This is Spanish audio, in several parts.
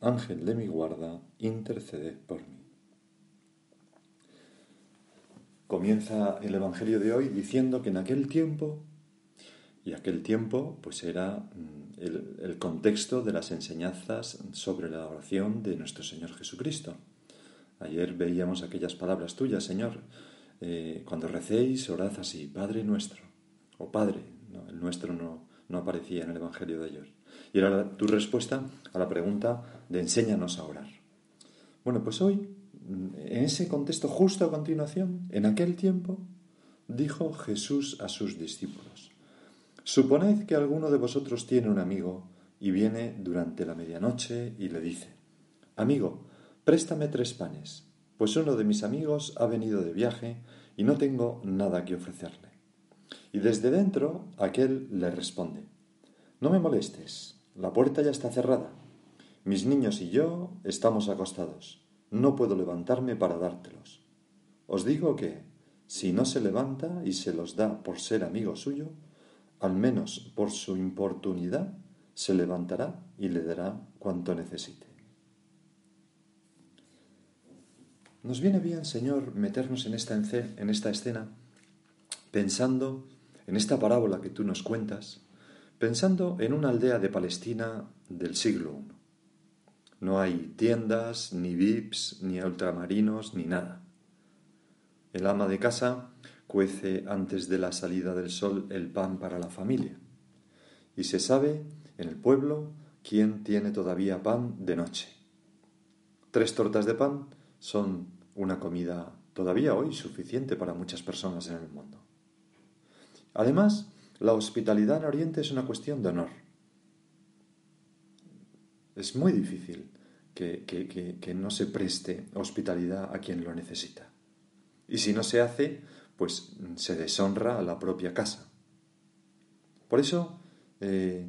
Ángel de mi guarda, intercede por mí. Comienza el Evangelio de hoy diciendo que en aquel tiempo, y aquel tiempo pues era mm, el, contexto de las enseñanzas sobre la oración de nuestro Señor Jesucristo. Ayer veíamos aquellas palabras tuyas, Señor, eh, cuando recéis, orad así, Padre nuestro, o Padre, el nuestro no, no aparecía en el Evangelio de ayer. Y era tu respuesta a la pregunta de enséñanos a orar. Bueno, pues hoy, en ese contexto justo a continuación, en aquel tiempo, dijo Jesús a sus discípulos, Suponed que alguno de vosotros tiene un amigo y viene durante la medianoche y le dice, Amigo, préstame tres panes, pues uno de mis amigos ha venido de viaje y no tengo nada que ofrecerle. Y desde dentro aquel le responde, No me molestes, la puerta ya está cerrada. Mis niños y yo estamos acostados. No puedo levantarme para dártelos. Os digo que, si no se levanta y se los da por ser amigo suyo, al menos por su importunidad, se levantará y le dará cuanto necesite. Nos viene bien, Señor, meternos en esta, en esta escena pensando en esta parábola que tú nos cuentas, pensando en una aldea de Palestina del siglo I. No hay tiendas, ni VIPs, ni ultramarinos, ni nada. El ama de casa cuece antes de la salida del sol el pan para la familia. Y se sabe en el pueblo quién tiene todavía pan de noche. Tres tortas de pan son una comida todavía hoy suficiente para muchas personas en el mundo. Además, la hospitalidad en Oriente es una cuestión de honor. Es muy difícil que, no se preste hospitalidad a quien lo necesita. Y si no se hace, pues se deshonra a la propia casa. Por eso, eh,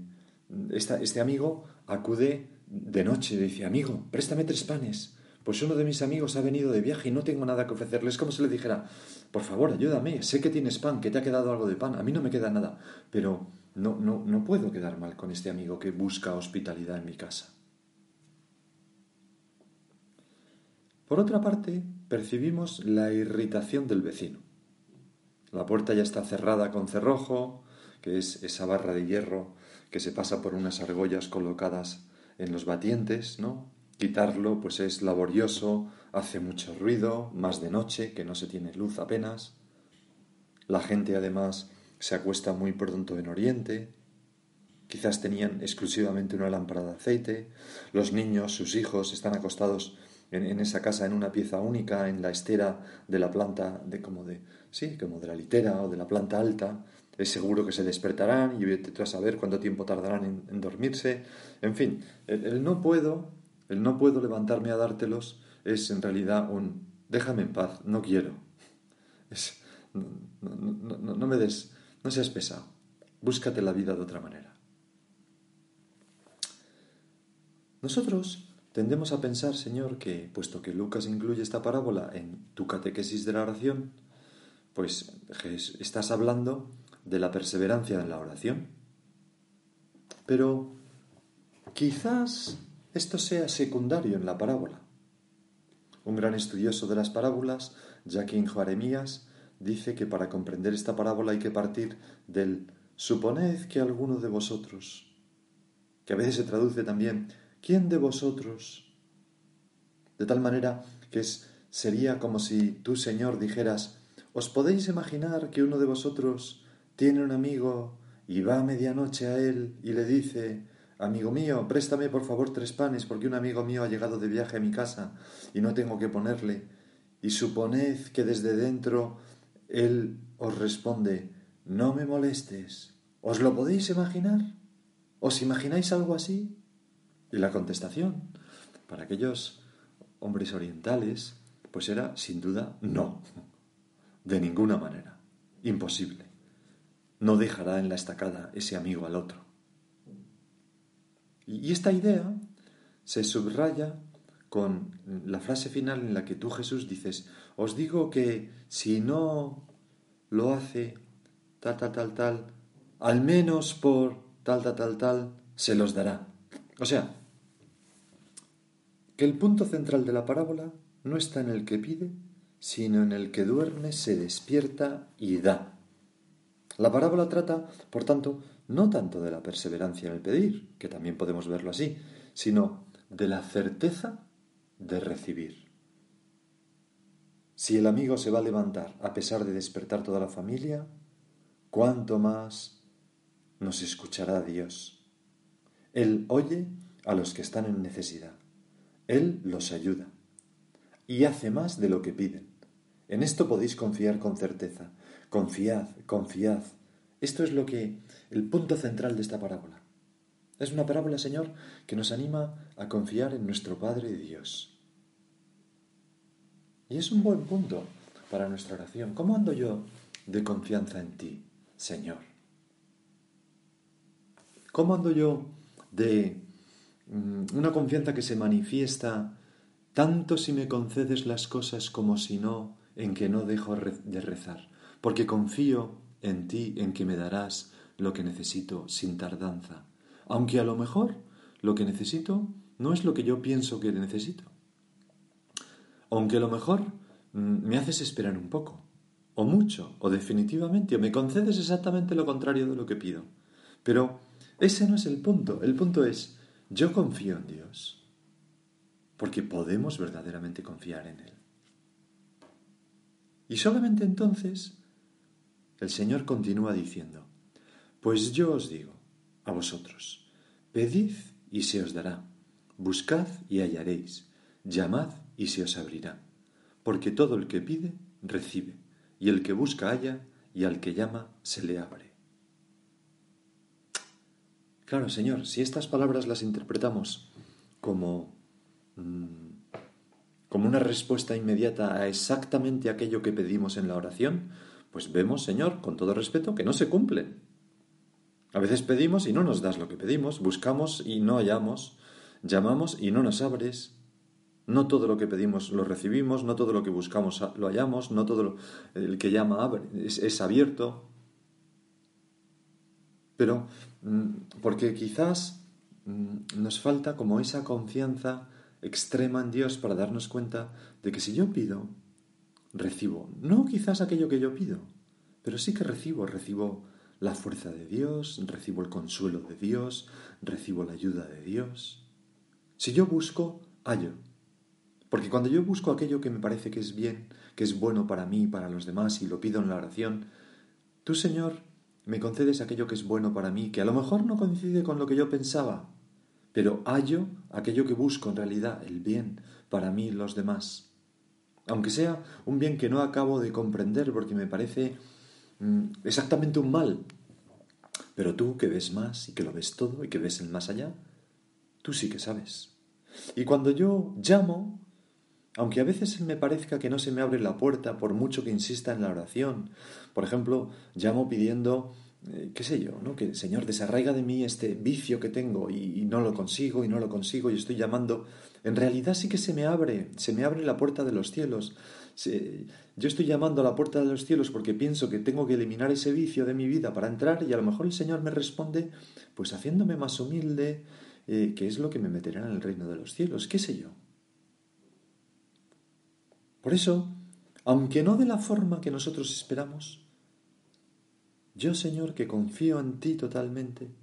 este amigo acude de noche y dice, amigo, préstame tres panes pues uno de mis amigos ha venido de viaje y no tengo nada que ofrecerle. Es como si le dijera, por favor, ayúdame, sé que tienes pan, que te ha quedado algo de pan, a mí no me queda nada, pero no, no, no puedo quedar mal con este amigo que busca hospitalidad en mi casa. Por otra parte, percibimos la irritación del vecino. La puerta ya está cerrada con cerrojo, que es esa barra de hierro que se pasa por unas argollas colocadas en los batientes, ¿no? Quitarlo pues es laborioso, hace mucho ruido, más de noche, que no se tiene luz apenas. La gente además se acuesta muy pronto en Oriente. Quizás tenían exclusivamente una lámpara de aceite. Los niños, sus hijos, están acostados en, esa casa en una pieza única, en la estera de la planta, de como de, sí, como de la litera o de la planta alta. Es seguro que se despertarán y vete a saber cuánto tiempo tardarán en, dormirse. En fin, el no puedo el no puedo levantarme a dártelos es en realidad un déjame en paz, no quiero. Es, no, me des, no seas pesado, búscate la vida de otra manera. Nosotros tendemos a pensar, Señor, que puesto que Lucas incluye esta parábola en tu catequesis de la oración, pues estás hablando de la perseverancia en la oración. Pero quizás esto sea secundario en la parábola. Un gran estudioso de las parábolas, Jacquín Jeremías, dice que para comprender esta parábola hay que partir del suponed que alguno de vosotros, que a veces se traduce también ¿quién de vosotros? De tal manera que sería como si tú, Señor, dijeras, ¿os podéis imaginar que uno de vosotros tiene un amigo y va a medianoche a él y le dice, Amigo mío, préstame por favor tres panes porque un amigo mío ha llegado de viaje a mi casa y no tengo que ponerle. Y suponed que desde dentro él os responde, no me molestes. ¿Os lo podéis imaginar? ¿Os imagináis algo así? Y la contestación, para aquellos hombres orientales, pues era sin duda no, de ninguna manera, imposible. No dejará en la estacada ese amigo al otro. Y esta idea se subraya con la frase final en la que tú Jesús dices, os digo que si no lo hace tal, tal, tal, tal, al menos por tal, tal, tal, tal, se los dará. O sea, que el punto central de la parábola no está en el que pide, sino en el que duerme, se despierta y da. La parábola trata, por tanto, no tanto de la perseverancia en el pedir, que también podemos verlo así, sino de la certeza de recibir. Si el amigo se va a levantar a pesar de despertar toda la familia, cuánto más nos escuchará Dios. Él oye a los que están en necesidad. Él los ayuda y hace más de lo que piden. En esto podéis confiar con certeza. Confiad, confiad. Esto es lo que el punto central de esta parábola. Es una parábola, Señor, que nos anima a confiar en nuestro Padre Dios. Y es un buen punto para nuestra oración. ¿Cómo ando yo de confianza en ti, Señor? ¿Cómo ando yo de mm, una confianza que se manifiesta tanto si me concedes las cosas como si no, en que no dejo de rezar? Porque confío en ti, en que me darás lo que necesito sin tardanza, aunque a lo mejor lo que necesito no es lo que yo pienso que necesito. Aunque a lo mejor mm, me haces esperar un poco, o mucho, o definitivamente, o me concedes exactamente lo contrario de lo que pido. Pero ese no es el punto. El punto es, yo confío en Dios, porque podemos verdaderamente confiar en Él. Y solamente entonces el Señor continúa diciendo, pues yo os digo a vosotros, pedid y se os dará, buscad y hallaréis, llamad y se os abrirá, porque todo el que pide, recibe, y el que busca halla, y al que llama se le abre. Claro, Señor, si estas palabras las interpretamos como, mm, como una respuesta inmediata a exactamente aquello que pedimos en la oración, pues vemos, Señor, con todo respeto, que no se cumplen. A veces pedimos y no nos das lo que pedimos, buscamos y no hallamos, llamamos y no nos abres. No todo lo que pedimos lo recibimos, no todo lo que buscamos lo hallamos, no todo lo, el que llama es, abierto. Pero mm, porque quizás mm, nos falta como esa confianza extrema en Dios para darnos cuenta de que si yo pido, recibo. No quizás aquello que yo pido, pero sí que recibo, recibo la fuerza de Dios, recibo el consuelo de Dios, recibo la ayuda de Dios. Si yo busco, hallo. Porque cuando yo busco aquello que me parece que es bien, que es bueno para mí y para los demás, y lo pido en la oración, tú, Señor, me concedes aquello que es bueno para mí, que a lo mejor no coincide con lo que yo pensaba, pero hallo aquello que busco en realidad, el bien para mí y los demás. Aunque sea un bien que no acabo de comprender porque me parece Mm, exactamente un mal. Pero tú que ves más y que lo ves todo y que ves el más allá, tú sí que sabes. Y cuando yo llamo, aunque a veces me parezca que no se me abre la puerta por mucho que insista en la oración, por ejemplo, llamo pidiendo, eh, qué sé yo, ¿no? que Señor desarraiga de mí este vicio que tengo y, no lo consigo y no lo consigo y estoy llamando, en realidad sí que se me abre, se me abre la puerta de los cielos, yo estoy llamando a la puerta de los cielos porque pienso que tengo que eliminar ese vicio de mi vida para entrar y a lo mejor el Señor me responde pues haciéndome más humilde, eh, que es lo que me meterá en el reino de los cielos, qué sé yo. Por eso, aunque no de la forma que nosotros esperamos, yo Señor que confío en ti totalmente,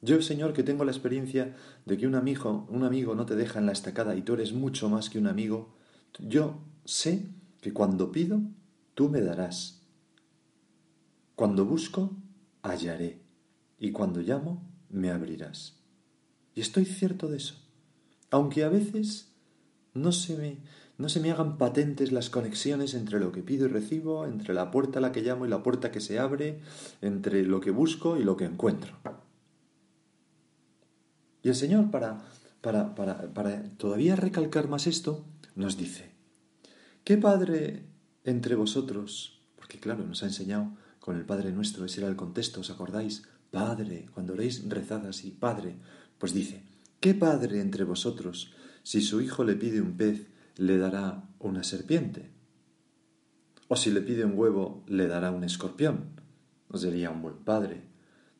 Yo, Señor, que tengo la experiencia de que un amigo, un amigo no te deja en la estacada y tú eres mucho más que un amigo, yo sé que cuando pido, tú me darás. Cuando busco, hallaré. Y cuando llamo, me abrirás. Y estoy cierto de eso. Aunque a veces no se me, no se me hagan patentes las conexiones entre lo que pido y recibo, entre la puerta a la que llamo y la puerta que se abre, entre lo que busco y lo que encuentro. Y el Señor, para, para, para, para todavía recalcar más esto, nos dice, ¿qué padre entre vosotros? Porque claro, nos ha enseñado con el Padre nuestro, ese era el contexto, ¿os acordáis? Padre, cuando oréis rezad así, Padre, pues dice, ¿qué padre entre vosotros, si su hijo le pide un pez, le dará una serpiente? O si le pide un huevo, le dará un escorpión. Sería un buen padre.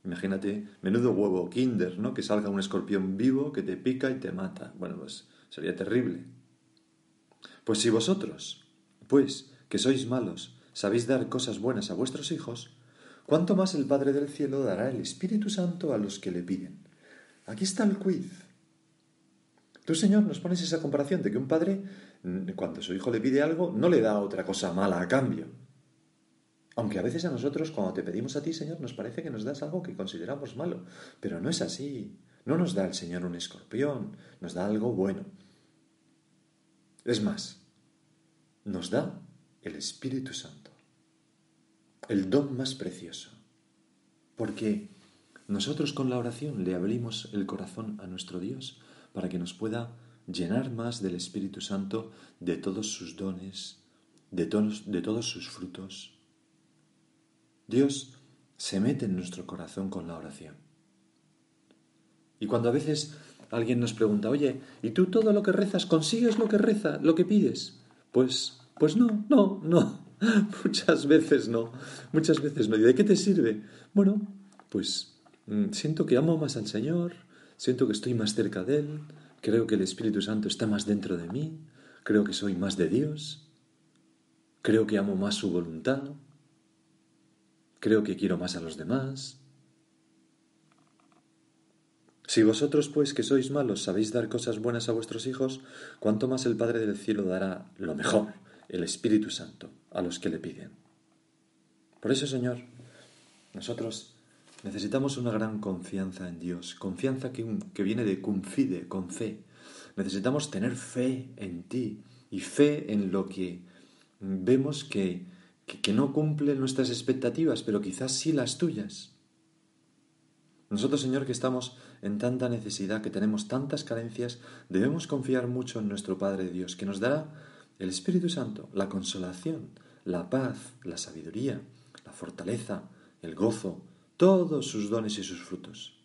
Imagínate, menudo huevo kinder, ¿no? Que salga un escorpión vivo que te pica y te mata. Bueno, pues sería terrible. Pues si vosotros, pues, que sois malos, sabéis dar cosas buenas a vuestros hijos, ¿cuánto más el Padre del Cielo dará el Espíritu Santo a los que le piden? Aquí está el quiz. Tú, Señor, nos pones esa comparación de que un padre, mm, cuando su hijo le pide algo, no le da otra cosa mala a cambio. Aunque a veces a nosotros, cuando te pedimos a ti, Señor, nos parece que nos das algo que consideramos malo. Pero no es así. No nos da el Señor un escorpión, nos da algo bueno. Es más, nos da el Espíritu Santo, el don más precioso. Porque nosotros con la oración le abrimos el corazón a nuestro Dios para que nos pueda llenar más del Espíritu Santo, de todos sus dones, de todos, de todos sus frutos Dios se mete en nuestro corazón con la oración. Y cuando a veces alguien nos pregunta, oye, ¿y tú todo lo que rezas consigues lo que reza, lo que pides? Pues, pues no, no, no. Muchas veces no. Muchas veces no. ¿Y de qué te sirve? Bueno, pues mm, siento que amo más al Señor, siento que estoy más cerca de Él, creo que el Espíritu Santo está más dentro de mí, creo que soy más de Dios, creo que amo más su voluntad, creo que quiero más a los demás. Si vosotros, pues, que sois malos, sabéis dar cosas buenas a vuestros hijos, cuánto más el Padre del cielo dará lo mejor, el Espíritu Santo, a los que le piden. Por eso, Señor, nosotros necesitamos una gran confianza en Dios, confianza que, que viene de confide, con fe. Necesitamos tener fe en ti y fe en lo que vemos que que, no cumplen nuestras expectativas, pero quizás sí las tuyas. Nosotros, Señor, que estamos en tanta necesidad, que tenemos tantas carencias, debemos confiar mucho en nuestro Padre Dios, que nos dará el Espíritu Santo, la consolación, la paz, la sabiduría, la fortaleza, el gozo, todos sus dones y sus frutos.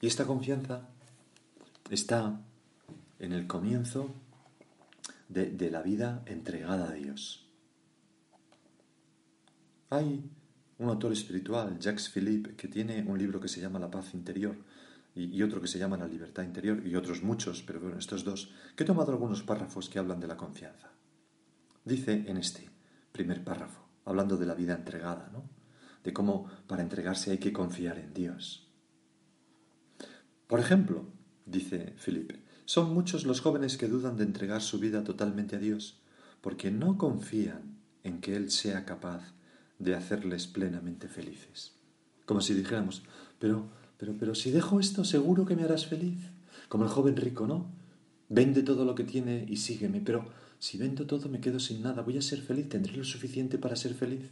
Y esta confianza está en el comienzo de, la vida entregada a Dios. Hay un autor espiritual, Jacques Philippe, que tiene un libro que se llama La paz interior y, otro que se llama La libertad interior y otros muchos, pero bueno, estos dos, que he tomado algunos párrafos que hablan de la confianza. Dice en este primer párrafo, hablando de la vida entregada, ¿no? de cómo para entregarse hay que confiar en Dios. Por ejemplo, dice Philippe, son muchos los jóvenes que dudan de entregar su vida totalmente a Dios, porque no confían en que Él sea capaz de hacerles plenamente felices. Como si dijéramos, pero, pero, pero si dejo esto, seguro que me harás feliz. Como el joven rico, ¿no? Vende todo lo que tiene y sígueme, pero si vendo todo me quedo sin nada, voy a ser feliz, tendré lo suficiente para ser feliz.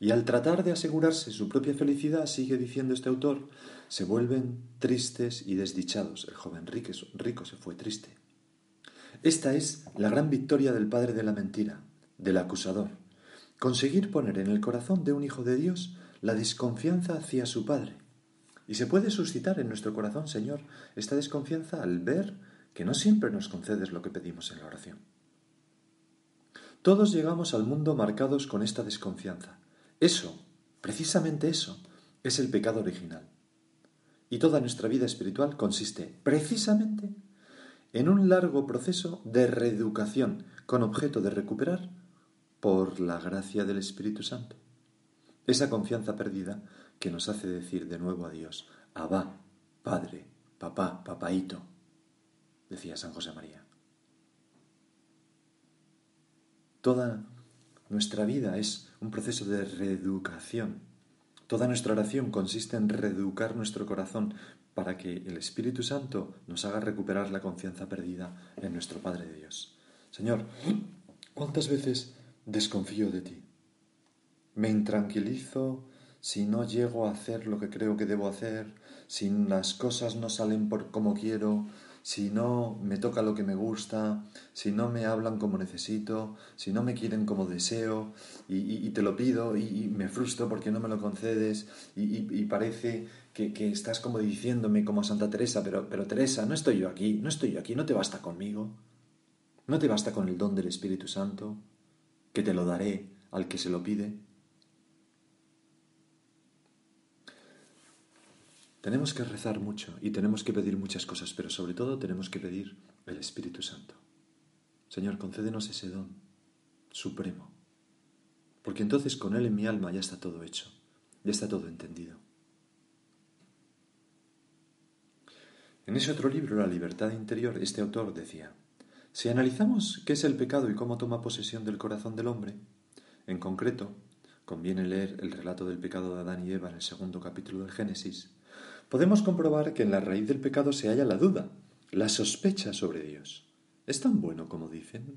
Y al tratar de asegurarse su propia felicidad, sigue diciendo este autor, se vuelven tristes y desdichados. El joven rico se fue triste. Esta es la gran victoria del padre de la mentira, del acusador. Conseguir poner en el corazón de un hijo de Dios la desconfianza hacia su padre. Y se puede suscitar en nuestro corazón, Señor, esta desconfianza al ver que no siempre nos concedes lo que pedimos en la oración. Todos llegamos al mundo marcados con esta desconfianza. Eso, precisamente eso, es el pecado original. Y toda nuestra vida espiritual consiste precisamente en un largo proceso de reeducación con objeto de recuperar por la gracia del Espíritu Santo. esa confianza perdida que nos hace decir de nuevo a Dios, Abba, Padre, Papá, Papaito, decía San José María. Toda nuestra vida es un proceso de reeducación. Toda nuestra oración consiste en reeducar nuestro corazón para que el Espíritu Santo nos haga recuperar la confianza perdida en nuestro Padre de Dios. Señor, ¿cuántas veces desconfío de ti? Me intranquilizo si no llego a hacer lo que creo que debo hacer, si las cosas no salen por como quiero, si no me toca lo que me gusta, si no me hablan como necesito, si no me quieren como deseo, y, te lo pido y, me frustro porque no me lo concedes, y, parece que, que, estás como diciéndome como Santa Teresa, pero, pero Teresa, no estoy yo aquí, no estoy yo aquí, no te basta conmigo, no te basta con el don del Espíritu Santo, que te lo daré al que se lo pide. Tenemos que rezar mucho y tenemos que pedir muchas cosas, pero sobre todo tenemos que pedir el Espíritu Santo. Señor, concédenos ese don supremo, porque entonces con Él en mi alma ya está todo hecho, ya está todo entendido. En ese otro libro, La libertad interior, este autor decía, si analizamos qué es el pecado y cómo toma posesión del corazón del hombre, en concreto, conviene leer el relato del pecado de Adán y Eva en el segundo capítulo del Génesis, podemos comprobar que en la raíz del pecado se halla la duda, la sospecha sobre Dios. ¿Es tan bueno como dicen?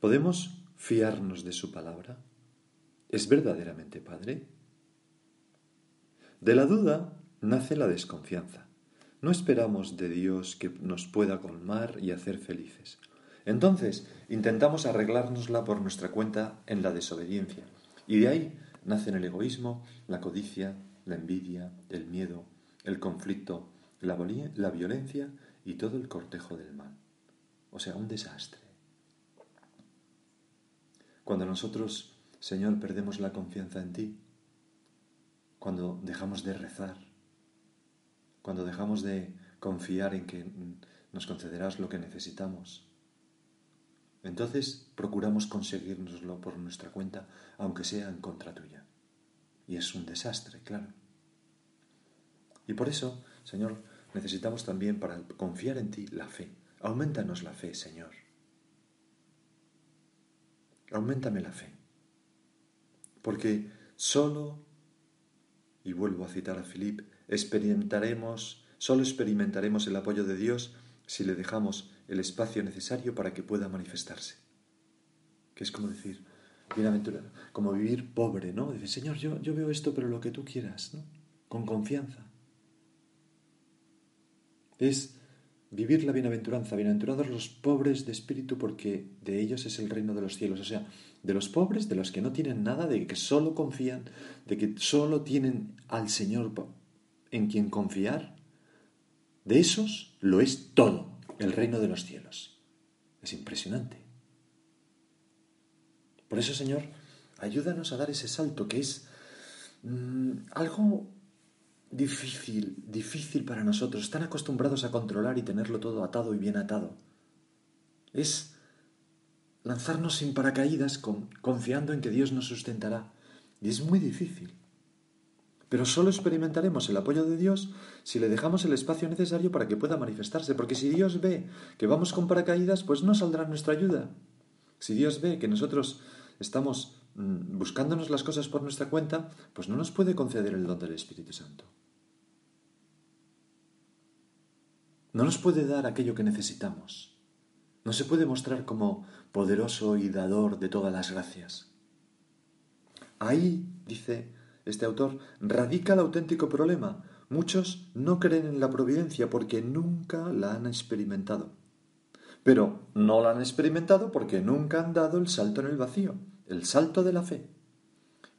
¿Podemos fiarnos de su palabra? ¿Es verdaderamente Padre? De la duda nace la desconfianza. No esperamos de Dios que nos pueda colmar y hacer felices. Entonces intentamos arreglárnosla por nuestra cuenta en la desobediencia. Y de ahí nacen el egoísmo, la codicia, la envidia, el miedo, el conflicto, la, la violencia y todo el cortejo del mal. O sea, un desastre. Cuando nosotros, Señor, perdemos la confianza en ti, cuando dejamos de rezar, cuando dejamos de confiar en que nos concederás lo que necesitamos, entonces procuramos conseguirnoslo por nuestra cuenta, aunque sea en contra tuya. Y es un desastre, claro. Y por eso, Señor, necesitamos también para confiar en ti la fe. Aumentanos la fe, Señor. Aumentame la fe. Porque solo, y vuelvo a citar a Filip, experimentaremos, solo experimentaremos el apoyo de Dios si le dejamos el espacio necesario para que pueda manifestarse. Que es como decir, bienaventurado, como vivir pobre, ¿no? Dice, Señor, yo, yo veo esto, pero lo que tú quieras, ¿no? Con confianza es vivir la bienaventuranza. Bienaventurados los pobres de espíritu porque de ellos es el reino de los cielos. O sea, de los pobres, de los que no tienen nada, de que solo confían, de que solo tienen al Señor en quien confiar. De esos lo es todo el reino de los cielos. Es impresionante. Por eso, Señor, ayúdanos a dar ese salto que es mm, algo difícil, difícil para nosotros, están acostumbrados a controlar y tenerlo todo atado y bien atado. Es lanzarnos sin paracaídas confiando en que Dios nos sustentará. Y es muy difícil. Pero solo experimentaremos el apoyo de Dios si le dejamos el espacio necesario para que pueda manifestarse, porque si Dios ve que vamos con paracaídas, pues no saldrá nuestra ayuda. Si Dios ve que nosotros estamos buscándonos las cosas por nuestra cuenta, pues no nos puede conceder el don del Espíritu Santo. no nos puede dar aquello que necesitamos. No se puede mostrar como poderoso y dador de todas las gracias. Ahí, dice este autor, radica el auténtico problema. Muchos no creen en la providencia porque nunca la han experimentado. Pero no la han experimentado porque nunca han dado el salto en el vacío, el salto de la fe.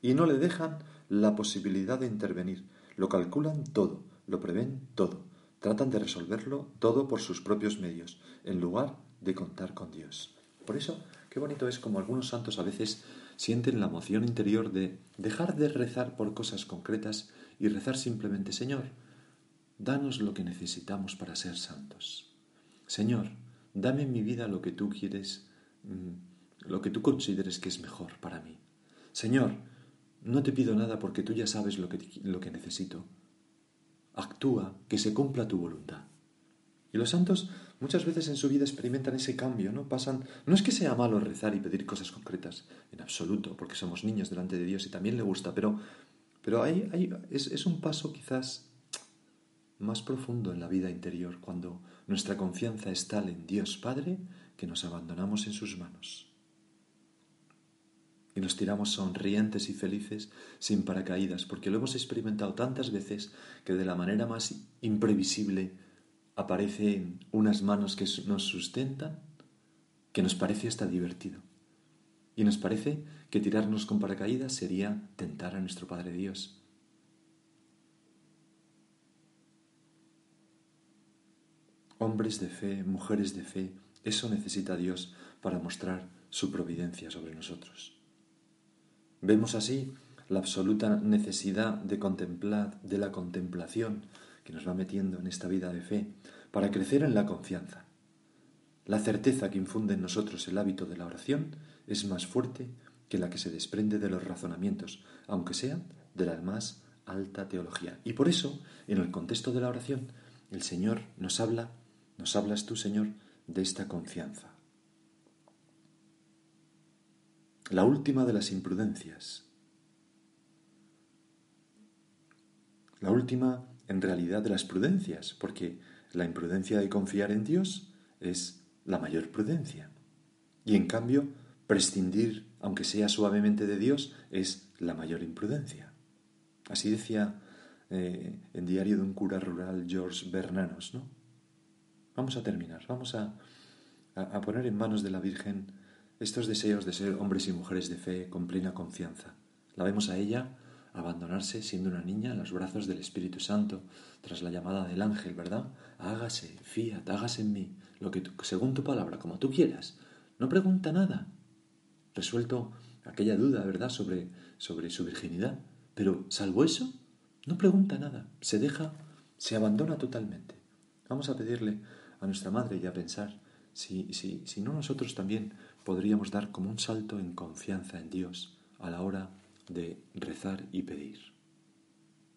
Y no le dejan la posibilidad de intervenir. Lo calculan todo, lo prevén todo Tratan de resolverlo todo por sus propios medios, en lugar de contar con Dios. Por eso, qué bonito es como algunos santos a veces sienten la emoción interior de dejar de rezar por cosas concretas y rezar simplemente, Señor, danos lo que necesitamos para ser santos. Señor, dame en mi vida lo que tú quieres, mm, lo que tú consideres que es mejor para mí. Señor, no te pido nada porque tú ya sabes lo que, lo que necesito. Actúa, que se cumpla tu voluntad. Y los santos muchas veces en su vida experimentan ese cambio, ¿no? Pasan, no es que sea malo rezar y pedir cosas concretas, en absoluto, porque somos niños delante de Dios y también le gusta, pero, pero hay, es, es un paso quizás más profundo en la vida interior cuando nuestra confianza es tal en Dios Padre que nos abandonamos en sus manos. Y nos tiramos sonrientes y felices sin paracaídas, porque lo hemos experimentado tantas veces que de la manera más imprevisible aparecen unas manos que nos sustentan, que nos parece hasta divertido. Y nos parece que tirarnos con paracaídas sería tentar a nuestro Padre Dios. Hombres de fe, mujeres de fe, eso necesita Dios para mostrar su providencia sobre nosotros. Vemos así la absoluta necesidad de contemplar, de la contemplación que nos va metiendo en esta vida de fe, para crecer en la confianza. La certeza que infunde en nosotros el hábito de la oración es más fuerte que la que se desprende de los razonamientos, aunque sean de la más alta teología. Y por eso, en el contexto de la oración, el Señor nos habla nos hablas tú, Señor, de esta confianza. La última de las imprudencias. La última, en realidad, de las prudencias, porque la imprudencia de confiar en Dios es la mayor prudencia. Y en cambio, prescindir, aunque sea suavemente de Dios, es la mayor imprudencia. Así decía eh, en diario de un cura rural George Bernanos, ¿no? Vamos a terminar, vamos a, a, poner en manos de la Virgen estos deseos de ser hombres y mujeres de fe con plena confianza. La vemos a ella abandonarse siendo una niña en los brazos del Espíritu Santo tras la llamada del ángel, ¿verdad? Hágase, fiat, hágase en mí, lo que según tu palabra, como tú quieras. No pregunta nada. Resuelto aquella duda, ¿verdad?, sobre, sobre su virginidad. Pero, salvo eso, no pregunta nada. Se deja, se abandona totalmente. Vamos a pedirle a nuestra madre y a pensar si, si, si no nosotros también podríamos dar como un salto en confianza en Dios a la hora de rezar y pedir.